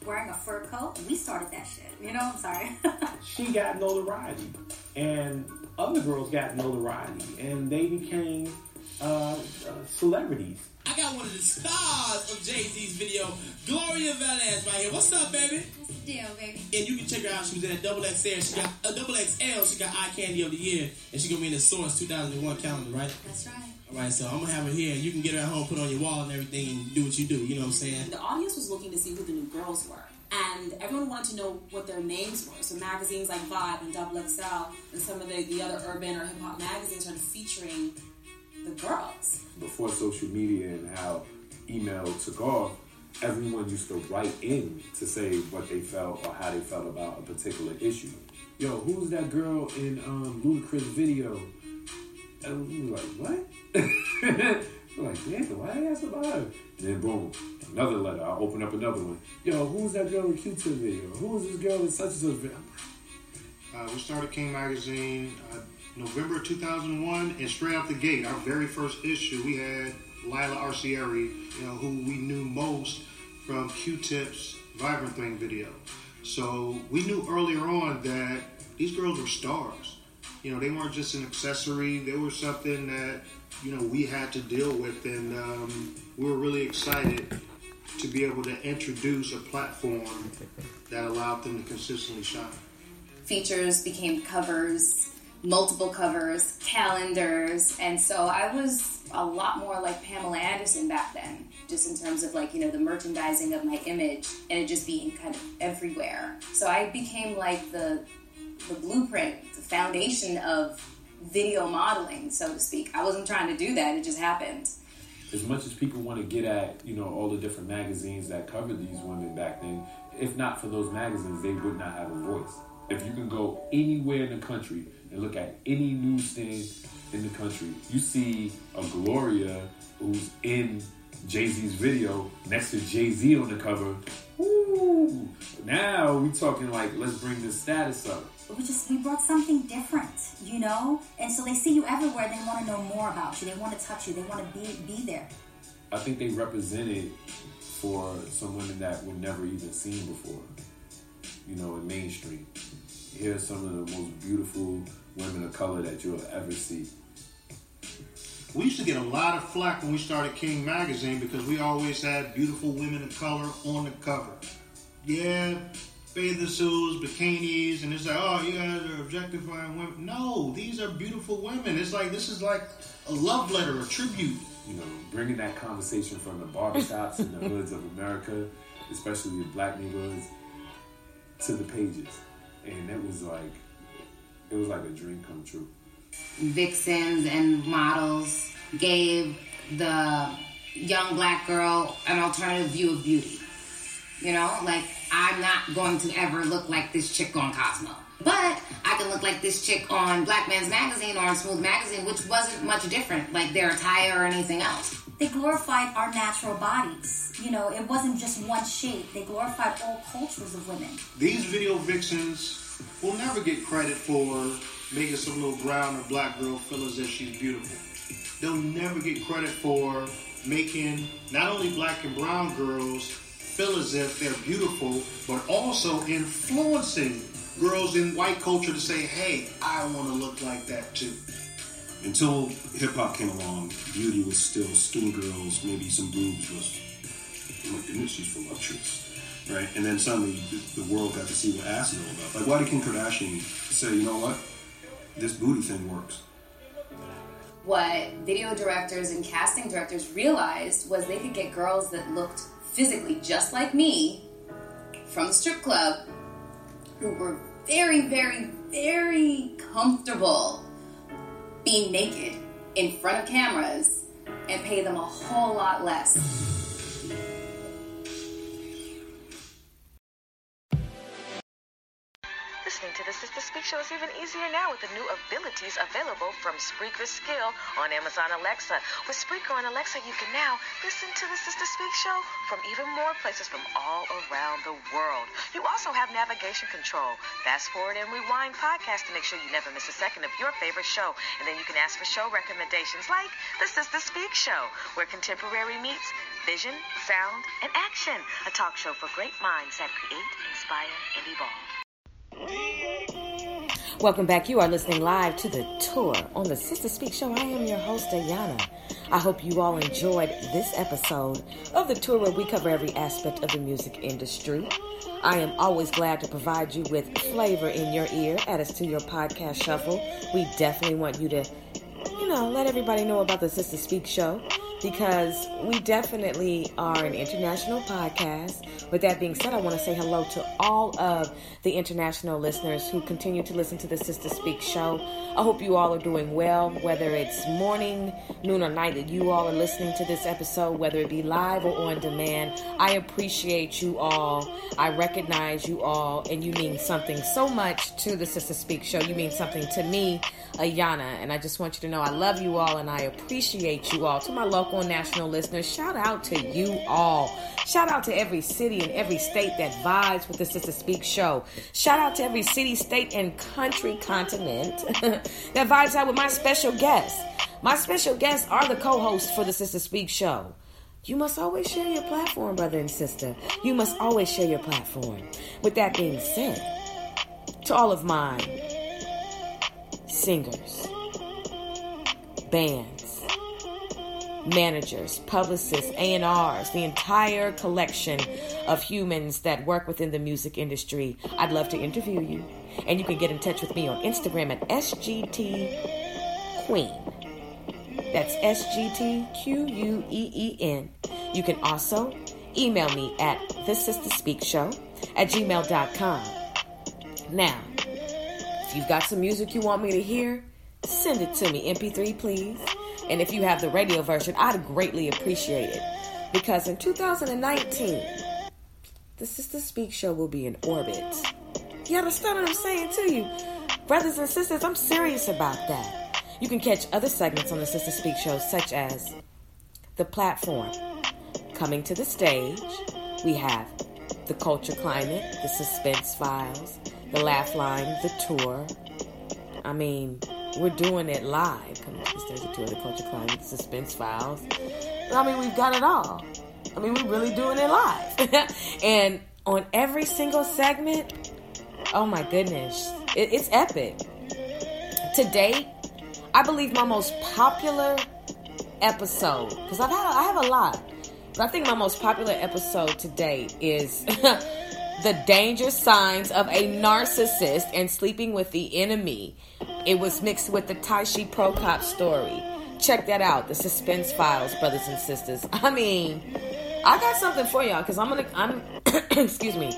Speaker 11: wearing a fur coat. We started that shit. You know, I'm sorry.
Speaker 7: she got notoriety, and other girls got notoriety, and they became uh, uh, celebrities.
Speaker 20: I got one of the stars of Jay Z's video, Gloria Velez, right here. What's up, baby?
Speaker 11: What's the deal, baby?
Speaker 20: And you can check her out. She was in a double XL. She got a double XL. She got eye candy of the year, and she gonna be in the Source 2001 calendar, right?
Speaker 11: That's right.
Speaker 20: All right, so I'm gonna have her here. You can get her at home, put on your wall and everything, and do what you do. You know what I'm saying?
Speaker 10: The audience was looking to see who the new girls were. And everyone wanted to know what their names were. So magazines like Vibe and Double XL and some of the, the other urban or hip hop magazines started featuring the girls.
Speaker 18: Before social media and how email took off, everyone used to write in to say what they felt or how they felt about a particular issue. Yo, who's that girl in um, Ludacris video? And we were like, what? We're like, damn, why ask about her? And then boom, another letter. I open up another one. Yo, who's that girl in Q-Tip video? Who's this girl in such and such video?
Speaker 6: Uh, we started King Magazine uh, November 2001, and straight out the gate, our very first issue, we had Lila Arcieri, you know, who we knew most from Q-Tip's Vivrant Thing video. So we knew earlier on that these girls were stars. You know, they weren't just an accessory; they were something that you know we had to deal with, and um, we were really excited to be able to introduce a platform that allowed them to consistently shine.
Speaker 8: features became covers, multiple covers, calendars, and so I was a lot more like Pamela Anderson back then, just in terms of like, you know, the merchandising of my image and it just being kind of everywhere. So I became like the the blueprint, the foundation of video modeling, so to speak. I wasn't trying to do that, it just happened.
Speaker 18: as much as people want to get at, you know, all the different magazines that covered these women back then, if not for those magazines, they would not have a voice. If you can go anywhere in the country and look at any newsstand in the country, you see a Gloria who's in Jay Z's video next to Jay Z on the cover. Now we talking like let's bring the status up.
Speaker 11: we just we brought something different, you know. And so they see you everywhere. They want to know more about you. They want to touch you. They want to be be there.
Speaker 18: I think they represented for some women that were never even seen before. You know, in mainstream. Here's some of the most beautiful women of color that you'll ever see.
Speaker 6: We used to get a lot of flack when we started King Magazine because we always had beautiful women of color on the cover. Yeah, bathing suits, bikinis, and it's like, oh, you guys are objectifying women. No, these are beautiful women. It's like this is like a love letter, a tribute.
Speaker 18: You know, bringing that conversation from the barbershops and the hoods of America, especially the black neighborhoods, to the pages, and it was like, it was like a dream come true.
Speaker 21: vixens and models gave the young black girl an alternative view of beauty. You know, like I'm not going to ever look like this chick on Cosmo. But I can look like this chick on Black Man's Magazine or on Smooth Magazine, which wasn't much different, like their attire or anything else.
Speaker 11: They glorified our natural bodies. You know, it wasn't just one shape. They glorified all cultures of women.
Speaker 6: These video vixens will never get credit for making some little brown or black girl feel as if she's beautiful. They'll never get credit for making not only black and brown girls feel as if they're beautiful, but also influencing girls in white culture to say, hey, I want to look like that too.
Speaker 9: Until hip hop came along, beauty was still skinny girls, maybe some boobs was, oh my goodness, she's voluptuous, right? And then suddenly the, the world got to see what ass is all about. Like, why did Kim Kardashian say, you know what, this booty thing works?
Speaker 8: What video directors and casting directors realized was they could get girls that looked physically just like me from the strip club who were very, very, very comfortable being naked in front of cameras and pay them a whole lot less.
Speaker 22: Sister Show is even easier now with the new abilities available from Spreaker Skill on Amazon Alexa. With Spreaker on Alexa, you can now listen to the Sister Speak Show from even more places from all around the world. You also have navigation control, fast forward and rewind podcast to make sure you never miss a second of your favorite show. And then you can ask for show recommendations like the Sister Speak Show, where contemporary meets vision, sound, and action. A talk show for great minds that create, inspire, and evolve.
Speaker 2: Welcome back. You are listening live to the tour on the Sister Speak Show. I am your host, Ayanna. I hope you all enjoyed this episode of the tour where we cover every aspect of the music industry. I am always glad to provide you with flavor in your ear. Add us to your podcast shuffle. We definitely want you to, you know, let everybody know about the Sister Speak Show because we definitely are an international podcast. With that being said, I want to say hello to all of the international listeners who continue to listen to the Sister Speak show. I hope you all are doing well, whether it's morning, noon, or night that you all are listening to this episode, whether it be live or on demand. I appreciate you all. I recognize you all, and you mean something so much to the Sister Speak show. You mean something to me, Ayanna, and I just want you to know I love you all and I appreciate you all. To my local and national listeners, shout out to you all. Shout out to every city and every state that vibes with the Sister Speak show. Shout out to every city, state, and country continent that vibes out with my special guests. My special guests are the co hosts for the Sister Speak show. You must always share your platform, brother and sister. You must always share your platform. With that being said, to all of my singers, bands, managers, publicists, A&Rs, the entire collection of humans that work within the music industry. I'd love to interview you. And you can get in touch with me on Instagram at SGT Queen. That's S G T Q U E E N. You can also email me at the Sister Speak Show at gmail.com. Now, if you've got some music you want me to hear, send it to me, MP3, please. And if you have the radio version, I'd greatly appreciate it. Because in 2019, the Sister Speak Show will be in orbit. You understand what I'm saying to you? Brothers and sisters, I'm serious about that. You can catch other segments on the Sister Speak Show, such as The Platform, Coming to the Stage. We have The Culture Climate, The Suspense Files, The Laugh Line, The Tour. I mean, we're doing it live. To the stage, The Tour, The Culture Climate, Suspense Files. I mean, we've got it all. I mean, we're really doing it live. and on every single segment, oh my goodness, it, it's epic. To date, I believe my most popular episode, because I've had I have a lot, but I think my most popular episode to date is the danger signs of a narcissist and sleeping with the enemy. It was mixed with the Taishi Prokop story. Check that out, the suspense files, brothers and sisters. I mean, I got something for y'all because I'm gonna. I'm. excuse me.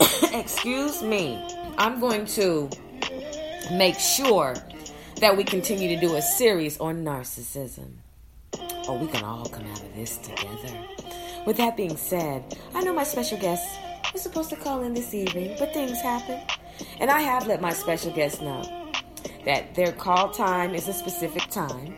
Speaker 2: excuse me. I'm going to make sure that we continue to do a series on narcissism. Oh, we can all come out of this together. With that being said, I know my special guest was supposed to call in this evening, but things happen. And I have let my special guest know that their call time is a specific time.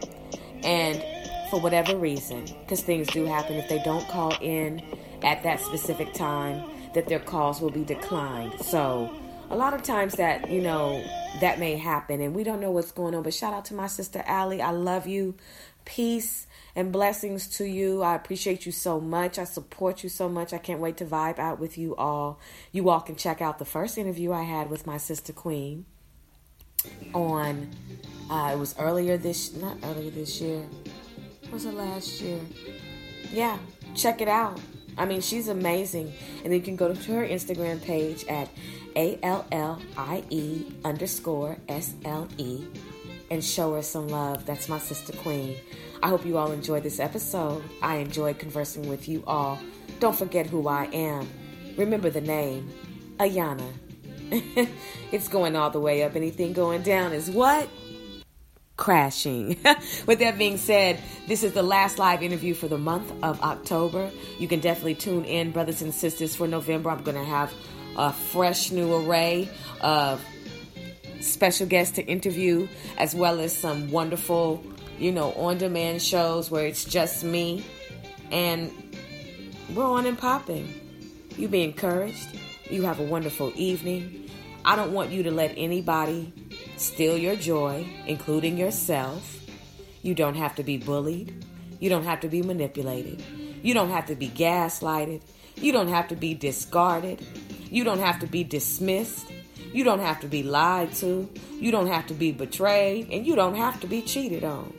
Speaker 2: And for whatever reason, because things do happen, if they don't call in at that specific time, that their calls will be declined. So, a lot of times that, you know, that may happen and we don't know what's going on. But shout out to my sister Allie. I love you. Peace and blessings to you. I appreciate you so much. I support you so much. I can't wait to vibe out with you all. You all can check out the first interview I had with my sister Queen on uh, it was earlier this not earlier this year. Was it last year? Yeah, check it out. I mean, she's amazing. And you can go to her Instagram page at A L L I E underscore S L E and show her some love. That's my sister Queen. I hope you all enjoyed this episode. I enjoyed conversing with you all. Don't forget who I am. Remember the name Ayanna. it's going all the way up. Anything going down is what? crashing. With that being said, this is the last live interview for the month of October. You can definitely tune in, brothers and sisters, for November. I'm going to have a fresh new array of special guests to interview, as well as some wonderful, you know, on demand shows where it's just me. And we're on and popping. You be encouraged. You have a wonderful evening. I don't want you to let anybody steal your joy, including yourself. You don't have to be bullied. You don't have to be manipulated. You don't have to be gaslighted. You don't have to be discarded. You don't have to be dismissed. You don't have to be lied to. You don't have to be betrayed. And you don't have to be cheated on.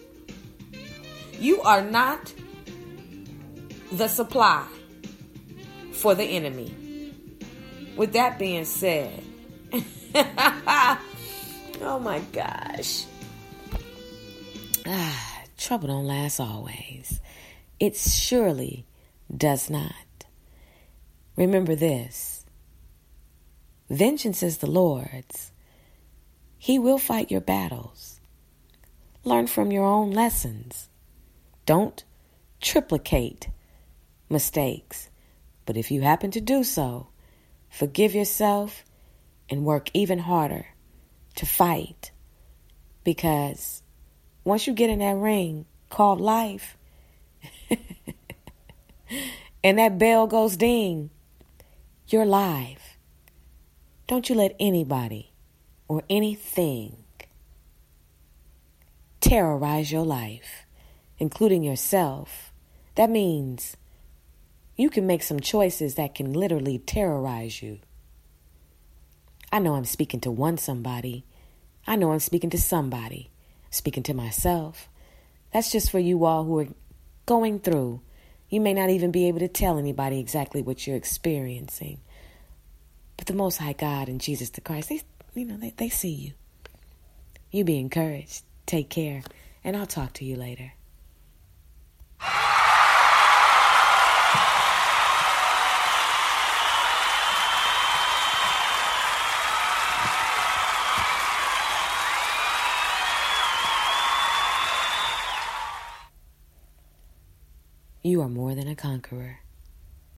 Speaker 2: You are not the supply for the enemy. With that being said, oh my gosh. Ah, trouble don't last always. It surely does not. Remember this vengeance is the Lord's, He will fight your battles. Learn from your own lessons. Don't triplicate mistakes. But if you happen to do so, forgive yourself and work even harder to fight. Because once you get in that ring called life, and that bell goes ding, you're live. Don't you let anybody or anything terrorize your life, including yourself. That means you can make some choices that can literally terrorize you. I know I'm speaking to one somebody. I know I'm speaking to somebody. Speaking to myself. That's just for you all who are going through. You may not even be able to tell anybody exactly what you're experiencing. But the Most High God and Jesus the Christ, they, you know, they, they see you. You be encouraged. Take care. And I'll talk to you later. You are more than a conqueror.